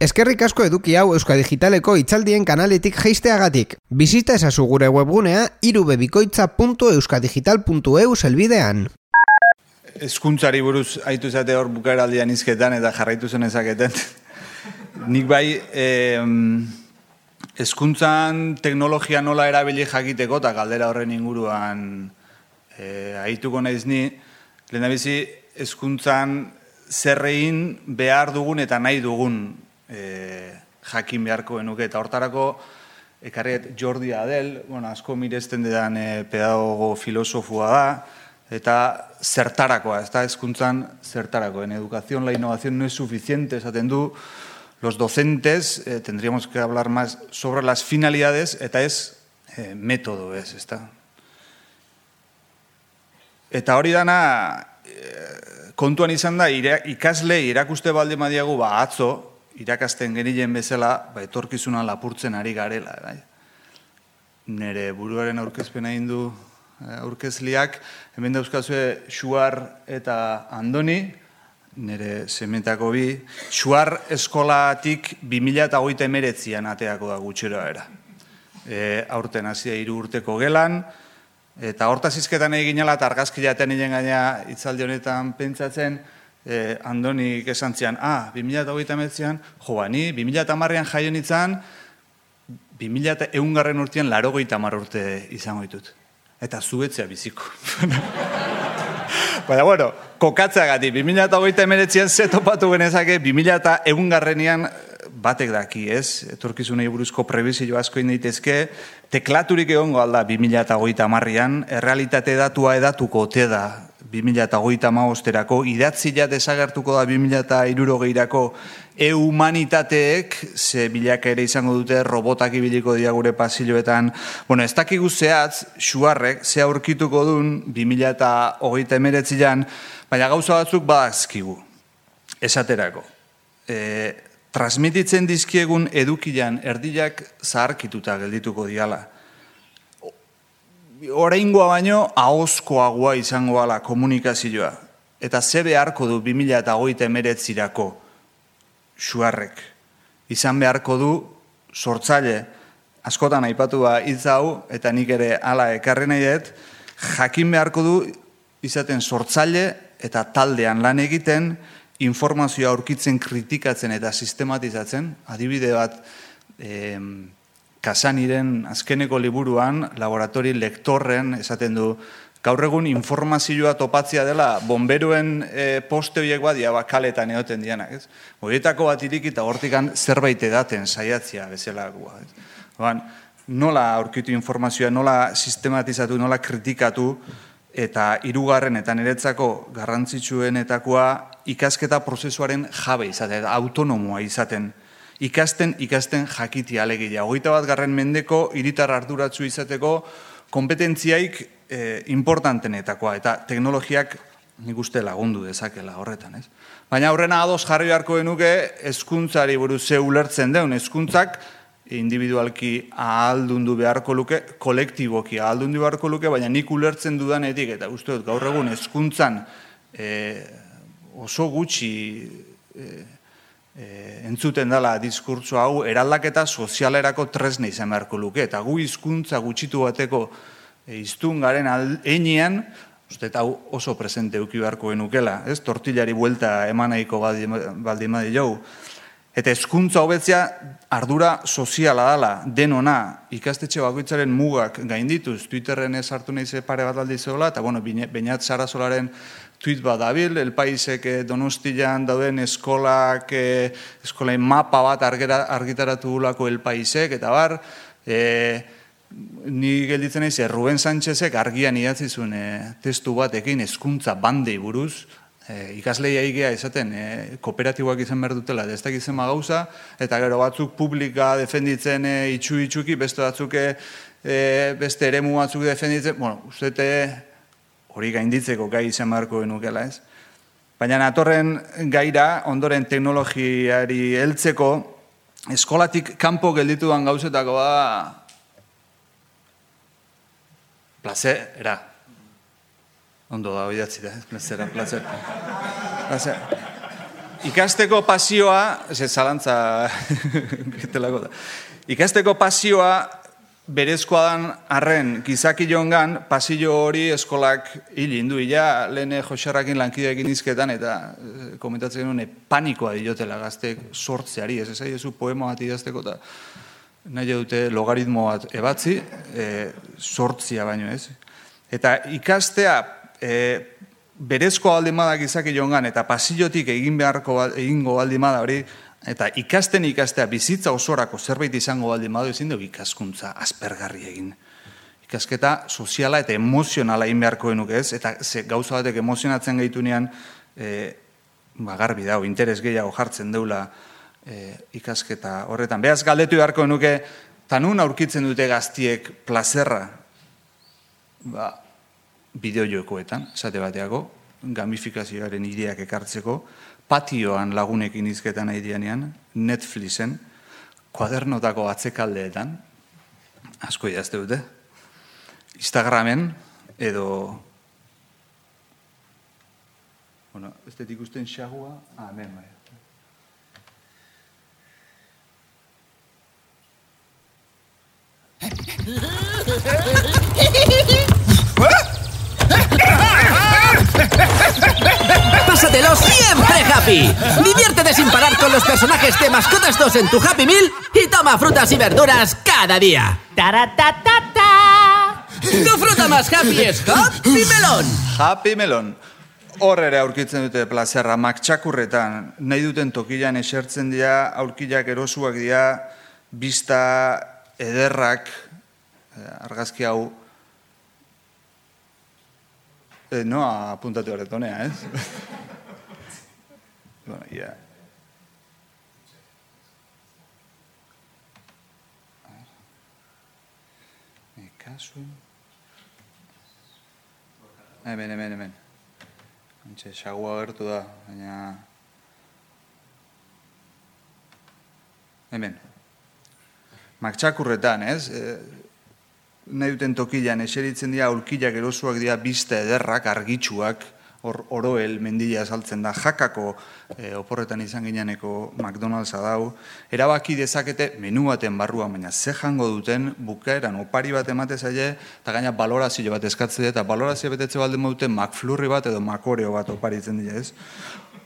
Eskerrik asko eduki hau Euskadigitaleko itzaldien kanaletik jeisteagatik. Bizita ezazu gure webgunea irubebikoitza.euskadigital.eu zelbidean. Eskuntzari buruz haitu zate hor bukaraldian izketan eta jarraitu zen ezaketen. Nik bai, eh, eskuntzan teknologia nola erabili jakiteko eta galdera horren inguruan eh, haituko naiz ni, lehen bizi eskuntzan zerrein behar dugun eta nahi dugun e, jakin beharko enuke. Eta hortarako, ekarriet Jordi Adel, bueno, asko mirezten dedan e, pedagogo filosofua da, eta zertarakoa, ez da ezkuntzan zertarako. En educación la innovación no es suficiente, esaten du, los docentes eh, tendríamos que hablar más sobre las finalidades, eta ez eh, método, ez, ez da. Eta hori dana, kontuan izan da, ikasle irakuste balde madiagu, ba, atzo, irakasten genilen bezala, ba, etorkizuna lapurtzen ari garela. Bai. Nere buruaren aurkezpena indu eh, aurkezliak, hemen dauzkazue Xuar eta Andoni, nere sementako bi, Xuar eskolatik 2008 emeretzian ateako da gutxeroa era. E, aurten hasia hiru urteko gelan, Eta hortaz izketan egin ala, eta argazki jaten egin gaina itzaldi honetan pentsatzen, eh, Andoni esan zian, ah, 2008 metzian, jo, ba, ni 2008 marrean jaio nitzan, 2008 eungarren urtean laro tamar urte izango ditut. Eta zuetzea biziko. Baina, bueno, kokatzea gati, 2008 emeretzian zetopatu genezake, 2008 eungarrenian batek daki, ez? Etorkizunei buruzko prebizio asko daitezke teklaturik egongo alda 2008 marrian, errealitate datua edatuko ote da 2008 maosterako, idatzi ja desagertuko da 2008 geirako e-humanitateek, ze bilak ere izango dute, robotak ibiliko dira gure pasiloetan. Bueno, ez dakigu zehatz, xuarrek, ze aurkituko duen 2008 emeretzian, baina gauza batzuk badazkigu, esaterako. E, transmititzen dizkiegun edukian erdilak zaharkituta geldituko diala. Oraingoa baino ahozkoagoa izango ala komunikazioa. Eta ze beharko du 2008 emeretzirako suarrek. Izan beharko du sortzaile, askotan aipatua hitz hau, eta nik ere hala ekarri nahi dut, jakin beharko du izaten sortzaile eta taldean lan egiten, informazioa aurkitzen kritikatzen eta sistematizatzen, adibide bat e, kasaniren azkeneko liburuan, laboratori lektorren, esaten du, gaur egun informazioa topatzia dela, bomberuen e, poste horiek badia bakaletan egoten dianak, ez? Horietako bat irikita hortikan zerbait edaten saiatzia bezala Oan, nola aurkitu informazioa, nola sistematizatu, nola kritikatu, eta hirugarren eta niretzako garrantzitsuenetakoa ikasketa prozesuaren jabe izaten, autonomoa izaten. Ikasten, ikasten jakiti alegia. Hogeita bat garren mendeko iritar arduratzu izateko kompetentziaik e, importantenetakoa eta teknologiak nik uste lagundu dezakela horretan. Ez? Baina aurrena ados jarri beharko genuke hezkuntzari buruz ze ulertzen deun, hezkuntzak individualki ahaldundu beharko luke, kolektiboki ahaldundu beharko luke, baina nik ulertzen dudanetik, eta uste dut gaur egun hezkuntzan e, oso gutxi e, e, entzuten dela diskurtso hau eraldaketa sozialerako tresne izan beharko luke, eta gu hizkuntza gutxitu bateko e, iztun garen enean, uste eta oso presente uki beharko genukela, ez? Tortillari buelta emanaiko baldin badi jau. Eta hezkuntza hobetzea ardura soziala dela, denona, ikastetxe bakoitzaren mugak gaindituz, Twitterren ez hartu nahi pare bat aldi zeola, eta bueno, bainat Sarasolaren tweet bat dabil, el paisek eh, donostian dauden eskolak, eh, eskolain mapa bat argitaratu gulako el paisek, eta bar, e, ni gelditzen naiz, Ruben Sánchezek argian idatzizun e, testu batekin hezkuntza bandei buruz, e, ikaslei aigea izaten e, kooperatiboak izan behar dutela, ez dakit zema gauza, eta gero batzuk publika defenditzen e, itxu itxuki, beste batzuk e, beste eremu batzuk defenditzen, bueno, ustete hori gainditzeko gai izan beharko genukela, ez? Baina natorren gaira, ondoren teknologiari heltzeko, eskolatik kanpo geldituan gauzetako da, placer, era, Ondo da, oidatzi da, plazera, plazer. Plazer. ikasteko pasioa, ze zalantza, da. ikasteko pasioa berezkoa dan arren gizaki jongan, pasio hori eskolak hil indu, ila lehene joxarrakin lankideekin izketan, eta e, komentatzen genuen panikoa diotela gaztek sortzeari, ez ez zu poema bat idazteko, eta nahi dute logaritmo bat ebatzi, e, sortzia baino ez. Eta ikastea e, berezko aldi madak izaki jongan, eta pasillotik egin beharko egingo aldi hori, eta ikasten ikastea bizitza osorako zerbait izango baldin badu ezin dugu ikaskuntza aspergarri egin. Ikasketa soziala eta emozionala egin beharko genuke ez, eta ze, gauza batek emozionatzen gaitunean, e, ba, garbi dago, interes gehiago jartzen deula e, ikasketa horretan. Beaz galdetu beharko genuke, tanun aurkitzen dute gaztiek plazerra, ba, bideojokoetan, esate bateako, gamifikazioaren ideak ekartzeko, patioan lagunekin izketan nahi dianean, Netflixen, kuadernotako atzekaldeetan, asko idazte dute, Instagramen, edo... Bueno, ez dut ikusten xagua, ah, hemen, bai. Pásatelo siempre happy. Diviértete sin parar con los personajes de Mascotas 2 en tu Happy Meal y toma frutas y verduras cada día. Taratatata. Tu fruta más happy es Happy Melón. Happy Melon. Hor ere aurkitzen dute plazerra, maktxakurretan, nahi duten tokilan esertzen dira, aurkilak erosuak dira, bista ederrak, eh, argazki hau Eh, no apuntatu horretonea, ez? bueno, ya. Yeah. Kasu. Hemen, hemen, hemen. Antxe, xagua gertu da, baina... Hemen. Maktxakurretan, ez? E, nahi duten tokilan eseritzen dira aurkilak erosuak dira biste ederrak, argitsuak, hor oroel mendila saltzen da, jakako e, oporretan izan gineaneko McDonald'sa dau, erabaki dezakete menu baten barrua, baina ze jango duten bukaeran opari bat emate zaile, eta gaina balorazio bat eskatze eta balorazio betetze balde duten McFlurry bat edo makoreo bat oparitzen dira ez.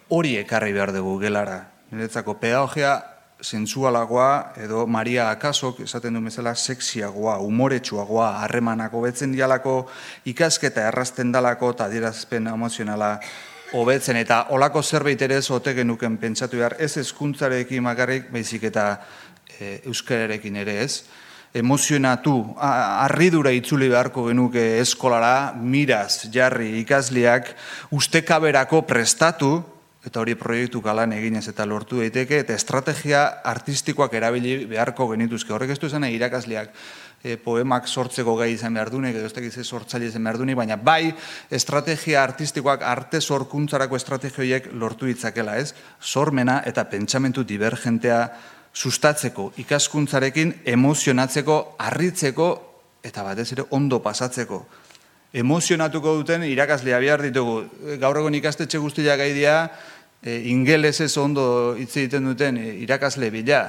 Hori ekarri behar dugu gelara. Niretzako pedagogia sensualagoa edo Maria Akasok esaten du bezala sexiagoa, umoretsuagoa, harremanako betzen dialako ikasketa errazten dalako eta adierazpen emozionala hobetzen. Eta olako zerbait ere ez ote genuken pentsatu behar ez hezkuntzarekin makarrik baizik eta e, euskararekin ere ez. Emozionatu, harridura itzuli beharko genuke eskolara, miraz, jarri, ikasliak, ustekaberako prestatu, eta hori proiektu kalan eginez eta lortu daiteke eta estrategia artistikoak erabili beharko genituzke. Horrek ez du esan irakasleak e, poemak sortzeko gai izan behar dunik, edo ez sortzaile izan behar dunik, baina bai estrategia artistikoak arte sorkuntzarako estrategioiek lortu ditzakela, ez? Sormena eta pentsamentu divergentea sustatzeko, ikaskuntzarekin emozionatzeko, harritzeko eta batez ere ondo pasatzeko emozionatuko duten irakaslea bihar ditugu. Gaur egon ikastetxe guztiak gaidea, e, ingeles ez ondo hitz egiten duten e, irakasle bila.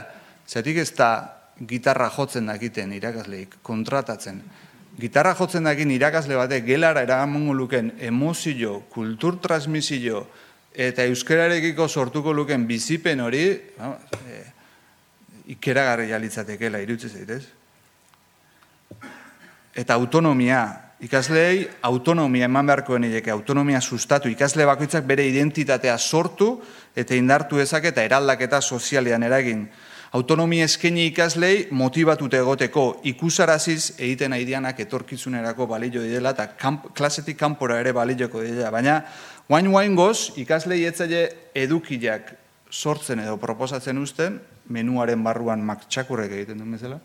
Zatik ez da gitarra jotzen dakiten irakasleik, kontratatzen. Gitarra jotzen dakin irakasle batek gelara eramango luken emozio, kultur transmisio eta euskararekiko sortuko luken bizipen hori, no, e, ikeragarri jalitzatekela, irutze zaitez. Eta autonomia, Ikaslei autonomia eman beharko denileke, autonomia sustatu, ikasle bakoitzak bere identitatea sortu eta indartu ezak eta eraldaketa sozialean eragin. Autonomia eskaini ikaslei motibatute egoteko ikusaraziz egiten aidianak etorkizunerako balio didela eta kamp, klasetik kanpora ere balioko didela. Baina, guain guain goz, ikaslei etzaile edukiak sortzen edo proposatzen uzten, menuaren barruan maktxakurrek egiten duen bezala,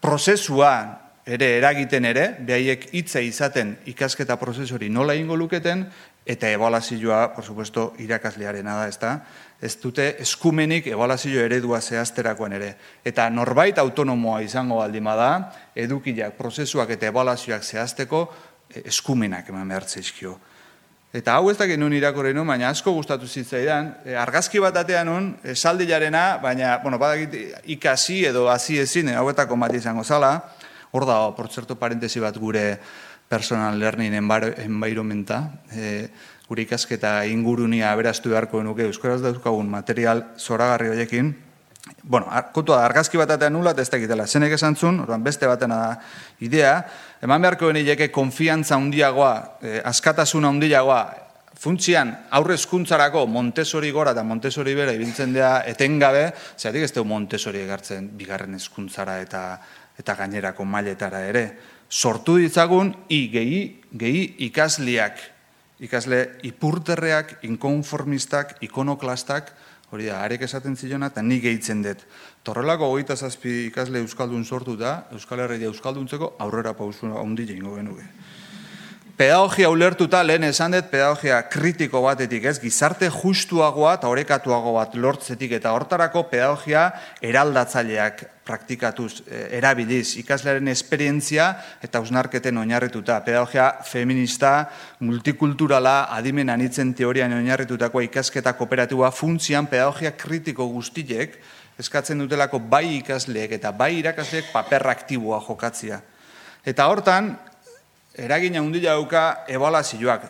prozesuan ere eragiten ere, behaiek hitza izaten ikasketa prozesori nola ingo luketen, eta ebalazioa, por supuesto, irakaslearena da, ezta? Ez dute eskumenik ebalazio eredua zehazterakoan ere. Eta norbait autonomoa izango baldima da, edukiak, prozesuak eta ebalazioak zehazteko eh, eskumenak eman behar zeizkio. Eta hau ez dakit nun irakurri nun, baina asko gustatu zitzaidan. E, argazki bat atean nun, e, saldilarena, baina, bueno, badakit ikasi edo hasi ezin, e, hauetako bat izango zala. Hor da, por zerto, parentesi bat gure personal learning environmenta. E, gure ikasketa ingurunia aberastu beharko nuke Euskaraz dauzkagun material zoragarri horiekin. Bueno, kontua da, argazki bat atean nula, ez dakitela, zenek esan zun, beste batena da idea, eman beharko benileke konfiantza handiagoa, eh, askatasuna handiagoa, funtzian aurrezkuntzarako Montessori gora eta Montessori bera ibiltzen dira etengabe, zeratik ez du Montessori egartzen bigarren hezkuntzara eta eta gainerako mailetara ere. Sortu ditzagun i gehi, gehi ikasliak, ikasle ipurterreak, inkonformistak, ikonoklastak, hori da, arek esaten zilona, eta nik gehitzen dut. Torrelako goita zazpi ikasle Euskaldun sortu da, Euskal Herria Euskalduntzeko aurrera pausu handi jengo genuke. Pedagogia ulertuta lehen esan dut pedagogia kritiko batetik ez, gizarte justuagoa eta orekatuago bat lortzetik eta hortarako pedagogia eraldatzaileak praktikatuz, e, erabiliz, ikaslearen esperientzia eta usnarketen oinarrituta. Pedagogia feminista, multikulturala, adimen anitzen teorian oinarritutako ikasketa kooperatiboa funtzian pedagogia kritiko guztiek eskatzen dutelako bai ikasleek eta bai irakasleek paper aktiboa jokatzia. Eta hortan, eragin handia dauka ebaluazioak.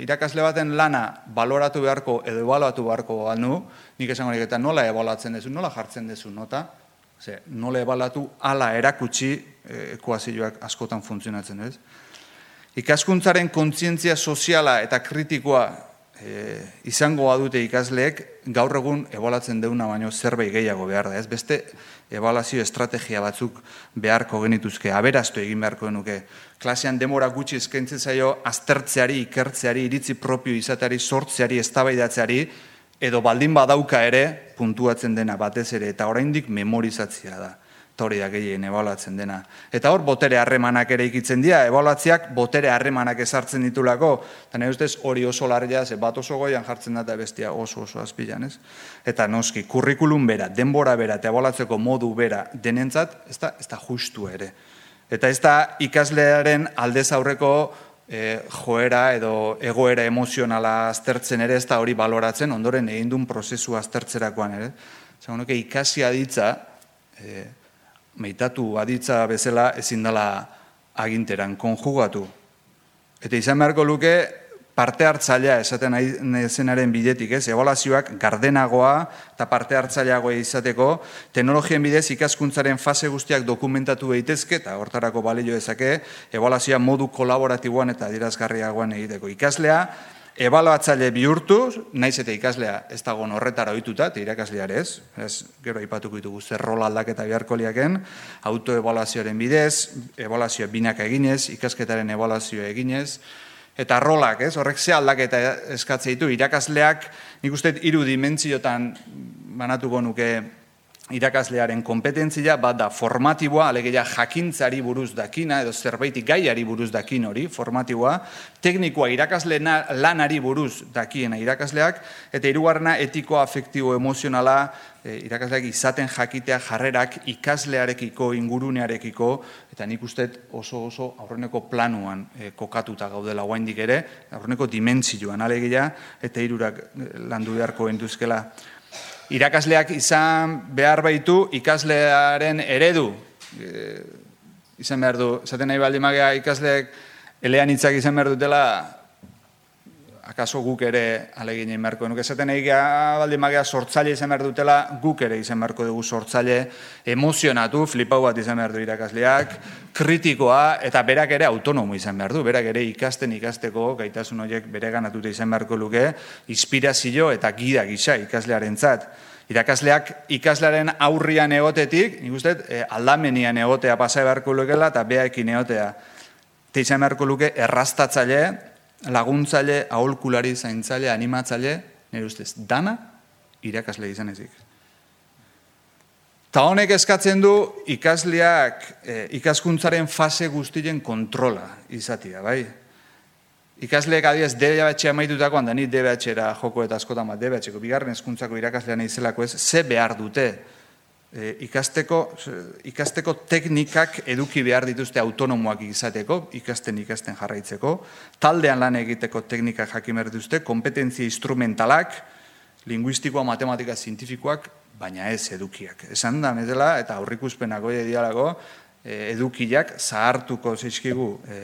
Irakasle baten lana baloratu beharko edo ebaluatu beharko banu, nik esango eta nola ebaluatzen dezu, nola jartzen dezu nota, Ze, nola ebalatu ala erakutsi e, ekuazioak askotan funtzionatzen, ez? Ikaskuntzaren kontzientzia soziala eta kritikoa e, izango dute ikasleek, gaur egun ebalatzen deuna baino zerbait gehiago behar da, ez? Beste ebalazio estrategia batzuk beharko genituzke, aberaztu egin beharko genuke, klasean demora gutxi eskaintzen zaio aztertzeari, ikertzeari, iritzi propio izateari, sortzeari, eztabaidatzeari edo baldin badauka ere puntuatzen dena batez ere eta oraindik memorizatzea da. Eta hori da gehien ebaluatzen dena. Eta hor botere harremanak ere ikitzen dira, ebaluatziak botere harremanak ezartzen ditulako, eta nahi ustez hori oso larria, ze bat oso goian jartzen da eta bestia oso oso azpilan, ez? Eta noski, kurrikulum bera, denbora bera eta ebaluatzeko modu bera denentzat, ez da, ez da justu ere. Eta ez da ikaslearen aldez aurreko e, joera edo egoera emozionala aztertzen ere ez da hori baloratzen, ondoren egin duen prozesu aztertzerakoan ere. Zagun, ikasi aditza, e, meitatu aditza bezala ezin dela aginteran konjugatu. Eta izan beharko luke, parte hartzailea esaten zenaren bidetik, ez? Evaluazioak gardenagoa eta parte hartzaileagoa izateko teknologien bidez ikaskuntzaren fase guztiak dokumentatu daitezke eta hortarako balio dezake evaluazioa modu kolaboratiboan eta adierazgarriagoan egiteko. Ikaslea ebaluatzaile bihurtu, naiz eta ikaslea ez dago horretara ohituta, eta irakasleare ez, ez gero aipatuko ditugu zer rol aldaketa beharko liaken, autoebaluazioaren bidez, ebaluazioa binaka eginez, ikasketaren ebaluazioa eginez, eta rolak, ez? Horrek ze aldaketa eskatze ditu? Irakasleak, nik uste hiru dimentsiotan banatuko nuke irakaslearen kompetentzia, bat da formatiboa, alegeia jakintzari buruz dakina, edo zerbaitik gaiari buruz dakin hori, formatiboa, teknikoa irakasle lanari buruz dakiena irakasleak, eta hirugarrena etiko, afektibo, emozionala, e, irakasleak izaten jakitea jarrerak ikaslearekiko, ingurunearekiko, eta nik uste oso oso aurreneko planuan e, kokatuta gaudela guaindik ere, aurreneko dimentsioan alegia, eta hirurak e, landu beharko entuzkela. Irakasleak izan behar baitu ikaslearen eredu, e, izan behar du, zaten nahi baldi magea ikasleak elean hitzak izan behar dutela, akaso guk ere alegin egin beharko. Nuke esaten egin baldi magea sortzaile izan behar dutela, guk ere izan beharko dugu sortzaile emozionatu, flipau bat izan behar du irakasleak, kritikoa, eta berak ere autonomo izan behar du, berak ere ikasten ikasteko, gaitasun horiek bere ganatute izan beharko luke, inspirazio eta gida gisa ikaslearen zat. Irakasleak ikaslearen aurrian egotetik, nik uste, eh, aldamenian egotea pasai beharko lukela eta behaekin egotea. Eta izan beharko luke errastatzaile, laguntzaile, aholkulari, zaintzaile, animatzaile, nire ustez, dana irakasle izan ezik. Ta honek eskatzen du ikasleak e, ikaskuntzaren fase guztien kontrola izatia, bai? Ikasleek adiez DBH amaitutakoan, da ni DBH era joko eta askotan bat DBH-ko, bigarren eskuntzako irakaslean izelako ez, ze behar dute e, ikasteko, ikasteko teknikak eduki behar dituzte autonomoak izateko, ikasten ikasten jarraitzeko, taldean lan egiteko teknikak jakin behar dituzte, kompetentzia instrumentalak, linguistikoa, matematika, zientifikoak, baina ez edukiak. Esan da, medela, eta aurrikuspenak goi dialago, e, edukiak zahartuko zeizkigu e,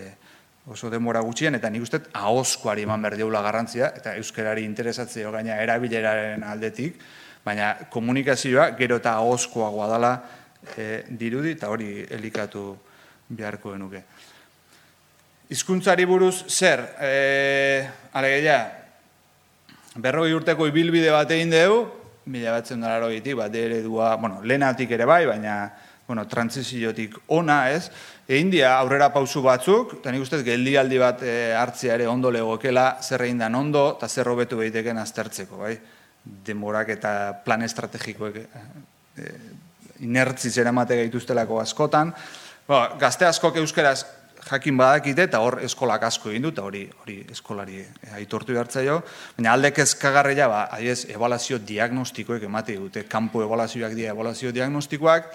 oso demora gutxien, eta nik uste ahozkoari eman behar garrantzia, eta euskarari interesatzeo gaina erabileraren aldetik, baina komunikazioa gero eta ahozkoagoa dela e, dirudi, eta hori elikatu beharko genuke. Hizkuntzari buruz zer, e, alegeia, berroi urteko ibilbide bat egin dugu, mila batzen dara bat eredua, bueno, lehenatik ere bai, baina bueno, transiziotik ona, ez? Egin dia aurrera pausu batzuk, eta nik uste geldialdi bat e, hartzea ere ondo legokela, zer egin dan ondo, eta zer robetu behiteken aztertzeko, bai? Demorak eta plan estrategikoek e, e, inertzi zera mate gaituztelako askotan. Ba, gazte askok euskeraz jakin badakite, eta hor eskolak asko egin du, eta hori, hori eskolari aitortu behartzaio. Baina aldek ezkagarria, ba, adiez, evaluazio diagnostikoek emate dute, kanpo evaluazioak dira evaluazio diagnostikoak,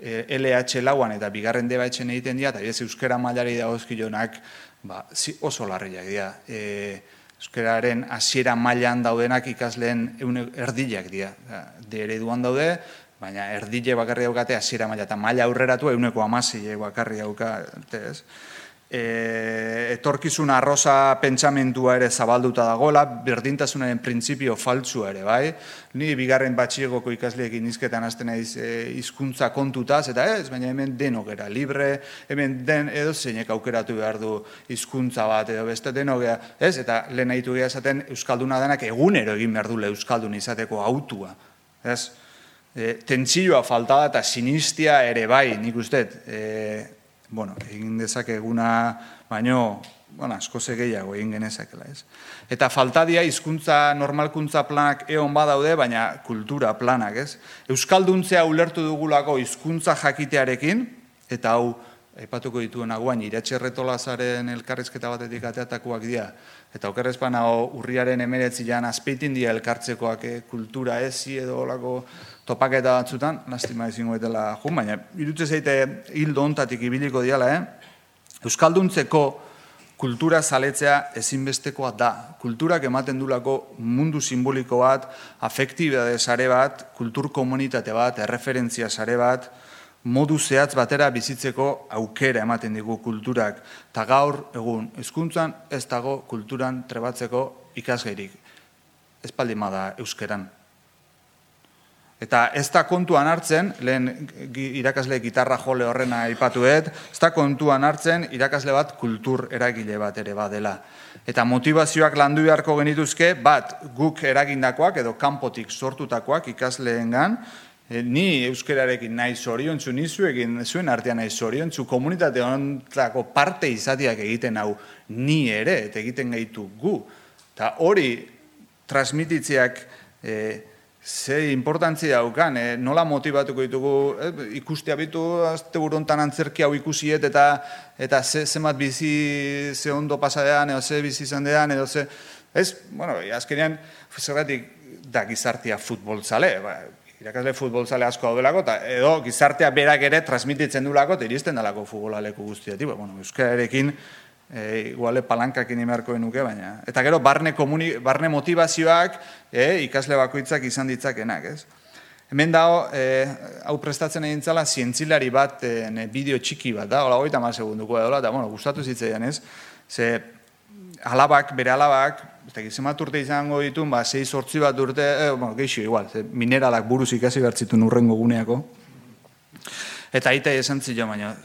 e, LH lauan eta bigarren deba egiten dira, eta ez euskera mailari da jonak, ba, oso larriak dira. E, euskararen hasiera mailan daudenak ikasleen eune, erdileak dira. De ereduan daude, baina erdile bakarri daukate hasiera maila, eta maila aurreratu euneko amasi bakarri dauka, ez? E, etorkizun arroza pentsamentua ere zabalduta dagola, berdintasunaren printzipio faltsua ere, bai? Ni bigarren batxiegoko ikasleekin izketan azten naiz e, hizkuntza kontutaz, eta ez, baina hemen denogera libre, hemen den edo zeinek aukeratu behar du hizkuntza bat edo beste denogea, ez? Eta lehen nahitu esaten Euskalduna denak egunero egin behar du Euskaldun izateko autua, ez? E, tentsioa falta eta sinistia ere bai, nik uste, e, bueno, egin dezakeguna, baino, bueno, asko gehiago egin genezakela, ez? Eta faltadia hizkuntza normalkuntza planak egon badaude, baina kultura planak, ez? Euskalduntzea ulertu dugulako hizkuntza jakitearekin, eta hau, aipatuko dituen aguain, iratxerretolazaren elkarrizketa batetik ateatakoak dira, eta okerrezpan hau urriaren emeretzi jan azpeitin dira elkartzekoak eh, kultura ezi edo olako topaketa batzutan, lastima ezingo betela jun, baina irutze zeite hildo ontatik ibiliko diala, eh? Euskalduntzeko kultura zaletzea ezinbestekoa da. Kulturak ematen dulako mundu simboliko bat, afektibade sare bat, kultur komunitate bat, erreferentzia sare bat, modu zehatz batera bizitzeko aukera ematen digu kulturak. Ta gaur, egun, hezkuntzan ez dago kulturan trebatzeko ikasgeirik. Ez da euskeran. Eta ez da kontuan hartzen, lehen irakasle gitarra jole horrena aipatuet, ez da kontuan hartzen irakasle bat kultur eragile bat ere badela. Eta motivazioak landu beharko genituzke, bat guk eragindakoak edo kanpotik sortutakoak ikasleengan, e, ni euskerarekin nahi zoriontzu, ni zuekin zuen artean nahi zoriontzu, komunitate honetlako parte izatiak egiten hau ni ere, eta egiten gaitu gu. Eta hori transmititzeak... E, ze importantzia daukan, eh? nola motivatuko ditugu, eh? ikustea bitu, azte burontan antzerki hau ikusiet, eta eta ze, zemat bizi ze ondo pasadean, edo ze bizi izan dean, edo ze... Ez, bueno, azkenean, zerratik da gizartia futbol zale, ba, irakasle futbol zale asko daudelako, eta edo gizartea berak ere transmititzen du lako, eta iristen dalako futbolaleku guztiatik, ba, bueno, euskararekin, e, iguale palankak inimerko enuke, baina. Eta gero, barne, komuni, barne motivazioak e, ikasle bakoitzak izan ditzakenak, ez? Hemen dago, e, hau prestatzen egin zala, zientzilari bat, e, bideo txiki bat da, hola goita segunduko edo, eta, bueno, gustatu zitzaian, ez? Ze, alabak, bere alabak, eta gizemat urte izango ditu, ba, zei sortzi bat urte, e, bueno, geixo, igual, ze, mineralak buruz ikasi bertzitu nurrengo guneako. Eta aita esan zio, baina,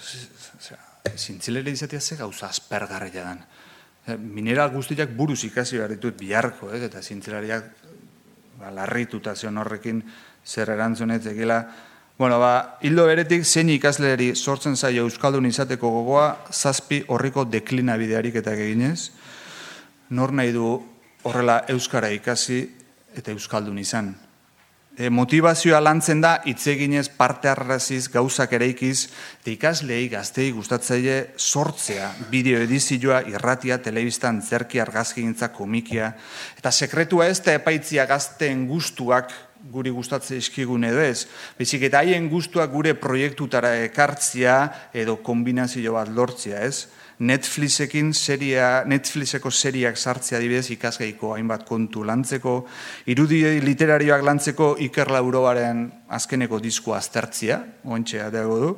zintzilere izatea ze gauza aspergarria dan. Eh, mineral guztiak buruz ikasi behar ditut biharko, ez? eta zintzilariak ba, larrituta zion horrekin zer erantzunet egila. Bueno, ba, hildo beretik zein ikasleri sortzen zaio Euskaldun izateko gogoa, zazpi horriko deklina bidearik eta eginez. Nor nahi du horrela Euskara ikasi eta Euskaldun izan e, motivazioa lantzen da hitzeginez parte arraziz gauzak eraikiz eta ikaslei gaztei gustatzaile sortzea bideo edizioa irratia telebistan zerki argazkigintza komikia eta sekretua ez da epaitzia gazten gustuak guri gustatzen eskigun edo ez. Bezik eta haien gustuak gure proiektutara ekartzia edo kombinazio bat lortzia ez. Netflixekin seria, Netflixeko seriak sartzea dibidez ikasgeiko hainbat kontu lantzeko, irudi literarioak lantzeko Iker Lauroaren azkeneko diskoa aztertzia, ointxea dago du,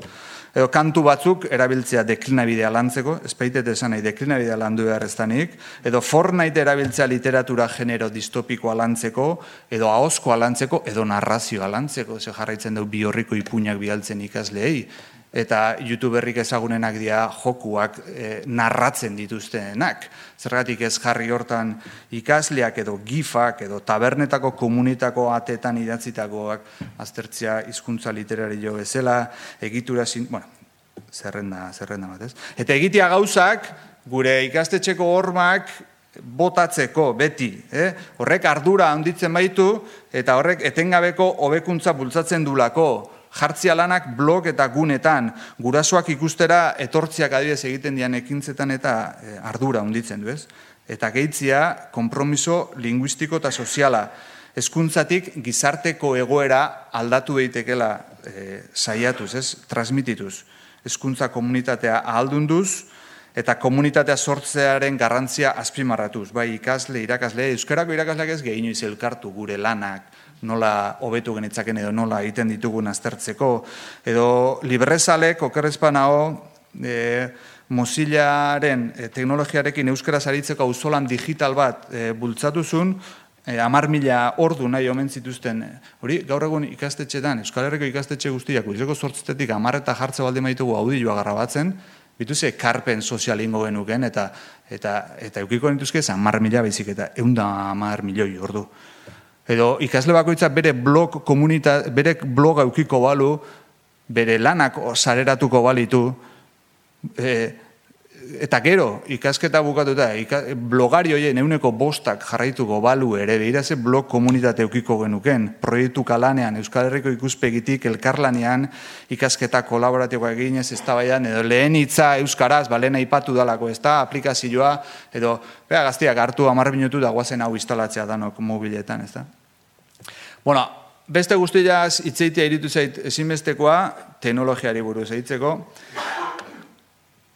edo kantu batzuk erabiltzea deklinabidea lantzeko, espaitet esan nahi deklinabidea landu behar eztanik, edo Fortnite erabiltzea literatura genero distopikoa lantzeko, edo ahoskoa lantzeko, edo narrazioa lantzeko, ze jarraitzen du bi horriko ipuñak bialtzen ikasleei, eta youtuberrik ezagunenak dira jokuak e, narratzen dituztenak. Zergatik ez jarri hortan ikasleak edo gifak edo tabernetako komunitako atetan idatzitakoak aztertzea hizkuntza literario bezala, egitura zin, bueno, zerrenda, zerrenda bat ez. Eta egitea gauzak, gure ikastetxeko hormak botatzeko beti, eh? horrek ardura handitzen baitu eta horrek etengabeko hobekuntza bultzatzen dulako, jartzia lanak blog eta gunetan, gurasoak ikustera etortziak adibidez egiten dian ekintzetan eta e, ardura unditzen du ez. Eta gehitzia, kompromiso linguistiko eta soziala. Hezkuntzatik gizarteko egoera aldatu daitekela e, saiatuz, ez, transmitituz. Hezkuntza komunitatea ahaldunduz, eta komunitatea sortzearen garrantzia azpimarratuz. Bai, ikasle, irakasle, euskarako irakasleak ez gehi elkartu gure lanak, nola hobetu genitzaken edo nola egiten ditugun aztertzeko. Edo librezalek, okerrezpan hau, e, Mozillaren e, teknologiarekin euskara zaritzeko auzolan digital bat e, bultzatuzun, e, amar mila ordu nahi omen zituzten. Hori, gaur egun ikastetxetan, Euskal Herriko ikastetxe guztiak, uizeko sortzetetik amar eta jartze balde maitugu audioa garrabatzen, bituze karpen sozial ingo genuken, eta eta eta eukiko nituzke, amar mila bezik, eta eunda amar milioi ordu. Edo ikasle bakoitza bere blog komunita, bere blog aukiko balu, bere lanak sareratuko balitu, e, eta gero, ikasketa bukatuta, ika, blogari hoien euneko bostak jarraituko balu ere, behira ze blog komunitate eukiko genuken, proiektu kalanean, Euskal Herriko ikuspegitik, elkarlanean, ikasketa kolaboratikoa eginez, ez da edo lehen hitza Euskaraz, balena ipatu dalako, ez da, aplikazioa, edo, beha gaztiak hartu amarr minutu da guazen hau instalatzea danok mobiletan, ez da. Bueno, beste guztiaz itzeitea iritu zait ezinbestekoa, teknologiari buruz eitzeko,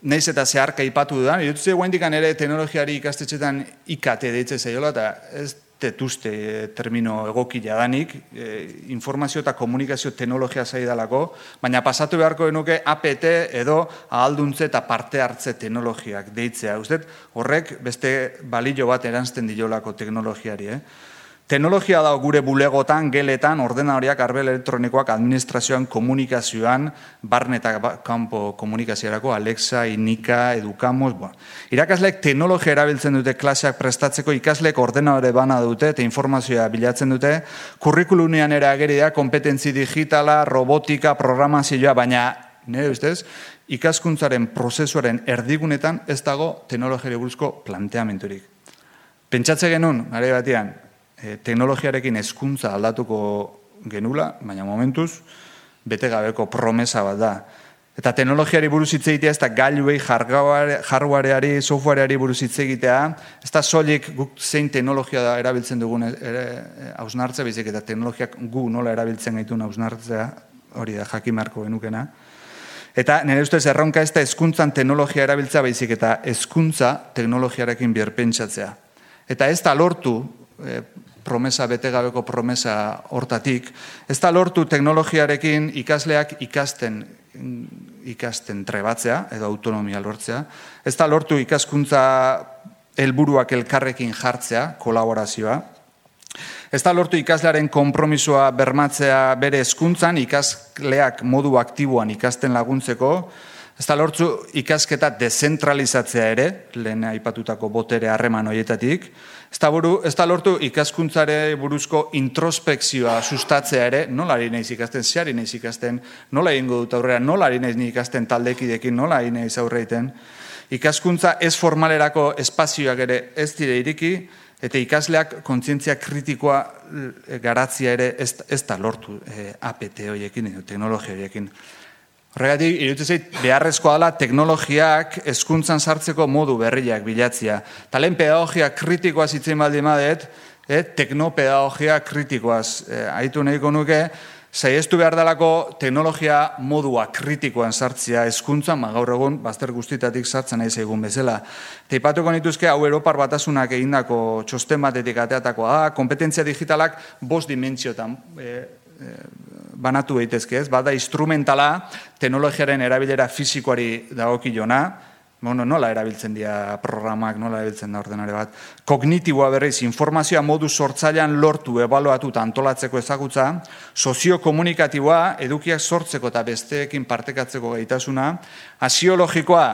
Neiz eta zeharka ipatu dudan, irutu zei guaindikan ere teknologiari ikastetxetan ikate deitze zaiola, eta ez tetuzte termino egoki jadanik, e, informazio eta komunikazio teknologia zaidalako, baina pasatu beharko genuke APT edo ahalduntze eta parte hartze teknologiak deitzea. Uztet, horrek beste balio bat erantzten diolako teknologiari, eh? Teknologia da gure bulegotan, geletan, ordenariak, arbel elektronikoak, administrazioan, komunikazioan, barne eta ba, kanpo komunikazioarako, Alexa, Inika, Edukamos, bueno. Irakasleek teknologia erabiltzen dute klaseak prestatzeko, ikasleek ordenare bana dute eta informazioa bilatzen dute, kurrikulunean ere ageri da, kompetentzi digitala, robotika, programazioa, baina, nire ustez, ikaskuntzaren prozesuaren erdigunetan ez dago teknologia buruzko planteamenturik. Pentsatze genuen, gare batean, e, teknologiarekin hezkuntza aldatuko genula, baina momentuz, bete gabeko promesa bat da. Eta teknologiari buruz hitz egitea, ez da gailuei, hardwareari, softwareari buruz hitz egitea, ez da solik guk zein teknologia da erabiltzen dugun ere, hausnartzea, bizik eta teknologiak gu nola erabiltzen gaitun hausnartzea, hori da jakimarko genukena. Eta nire ustez erronka ez da ezkuntzan teknologia erabiltzea baizik eta ezkuntza teknologiarekin bierpentsatzea. Eta ez da lortu e, promesa, betegabeko promesa hortatik. Ez da lortu teknologiarekin ikasleak ikasten ikasten trebatzea edo autonomia lortzea. Ez da lortu ikaskuntza helburuak elkarrekin jartzea, kolaborazioa. Ez da lortu ikaslearen konpromisoa bermatzea bere hezkuntzan ikasleak modu aktiboan ikasten laguntzeko. Ez da lortu ikasketa dezentralizatzea ere, lehen aipatutako botere harreman horietatik. Ez da, buru, ez da lortu ikaskuntzare buruzko introspekzioa sustatzea ere, nola ari nahiz ikasten, zeari nahiz ikasten, nola egingo dut aurrera, nola ari nahiz ikasten taldekidekin, nola ari nahiz aurreiten. Ikaskuntza ez formalerako espazioak ere ez dire iriki, eta ikasleak kontzientzia kritikoa eh, garatzia ere ez, ez da lortu eh, APT horiekin, teknologia horiekin. Horregatik, irutu beharrezkoa dela teknologiak hezkuntzan sartzeko modu berriak bilatzia. Talen pedagogia kritikoa zitzen baldin badet, e, teknopedagogia kritikoaz e, aitu nahiko nuke, Zaiestu behar dalako teknologia modua kritikoan sartzia eskuntzan, ma gaur egun bazter guztitatik sartzen nahi zaigun bezala. Teipatuko nituzke hau Europar batasunak egindako txosten batetik ateatakoa da, kompetentzia digitalak bost dimentsiotan e, e, banatu daitezke ez, bada instrumentala teknologiaren erabilera fizikoari dagokilona, bueno, nola erabiltzen dira programak, nola erabiltzen da ordenare bat. Kognitiboa berriz, informazioa modu sortzailean lortu, ebaluatu eta antolatzeko ezagutza, soziokomunikatiboa, edukiak sortzeko eta besteekin partekatzeko gaitasuna, asiologikoa,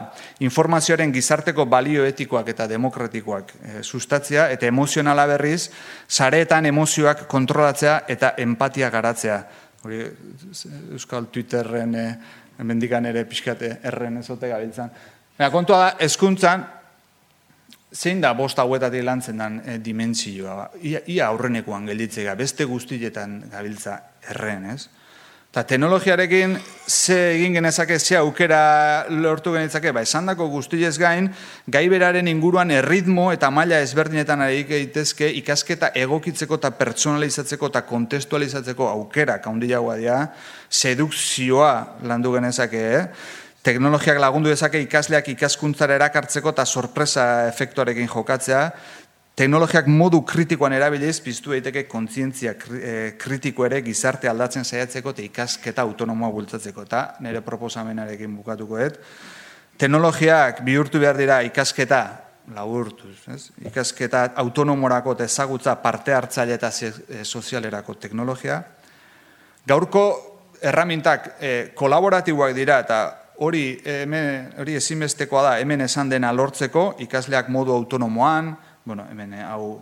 informazioaren gizarteko balio etikoak eta demokratikoak e, sustatzea, eta emozionala berriz, sareetan emozioak kontrolatzea eta empatia garatzea. Hori, Euskal Twitterren, e, mendikan ere pixkate erren ezote gabiltzan. Baina kontua da, eskuntzan, zein da bost hauetatik lantzen den e, dimentsioa. Ia, ia aurrenekoan gelditzea, beste guztietan gabiltza erren, ez? Eta teknologiarekin ze egin genezake, ze aukera lortu genezake, ba, esan dako guztiez gain, gai beraren inguruan erritmo eta maila ezberdinetan ari egitezke ikasketa egokitzeko eta personalizatzeko eta kontestualizatzeko aukera, kaundi jaua dira, sedukzioa landu genezake, eh? Teknologiak lagundu dezake ikasleak ikaskuntzara erakartzeko eta sorpresa efektuarekin jokatzea, teknologiak modu kritikoan erabiliz, piztu daiteke kontzientzia eh, kritiko ere gizarte aldatzen saiatzeko eta ikasketa autonomoa bultzatzeko, eta nire proposamenarekin bukatuko dut. Teknologiak bihurtu behar dira ikasketa laburtuz, ez? ikasketa autonomorako eta ezagutza parte hartzaile eta eh, sozialerako teknologia. Gaurko erramintak e, kolaboratiboak dira eta hori hemen hori ezinbestekoa da hemen esan dena lortzeko ikasleak modu autonomoan, bueno, hemen eh, hau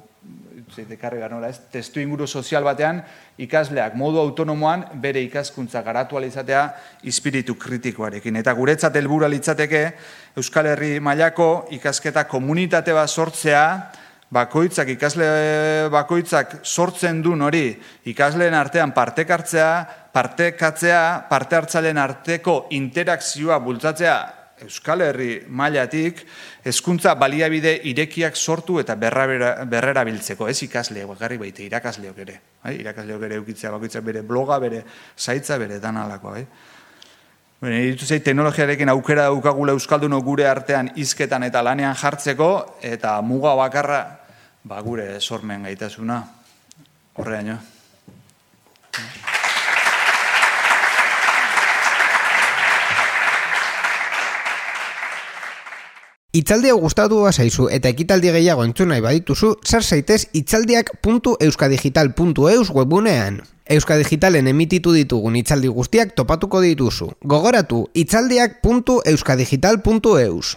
zeite karrega nola, ez? Testu inguru sozial batean ikasleak modu autonomoan bere ikaskuntza garatu izatea espiritu kritikoarekin eta guretzat helburua litzateke Euskal Herri mailako ikasketa komunitate bat sortzea bakoitzak ikasle bakoitzak sortzen du hori ikasleen artean partekartzea partekatzea, parte hartzalen arteko interakzioa bultzatzea Euskal Herri mailatik hezkuntza baliabide irekiak sortu eta berrera biltzeko, ez ikasle, bakarri baite irakasleok ere. Bai? Irakasleok ere eukitzea bakoitza bere bloga, bere zaitza, bere danalako. Bai? Bene, iritu zei, teknologiarekin aukera daukagula Euskalduno gure artean izketan eta lanean jartzeko, eta muga bakarra, ba, gure sormen gaitasuna. Horrean, jo. Itzaldi hau gustatu zaizu eta ekitaldi gehiago entzun nahi badituzu, sar zaitez itzaldiak.euskadigital.eus webunean. Euskadigitalen emititu ditugun itzaldi guztiak topatuko dituzu. Gogoratu itzaldiak.euskadigital.eus.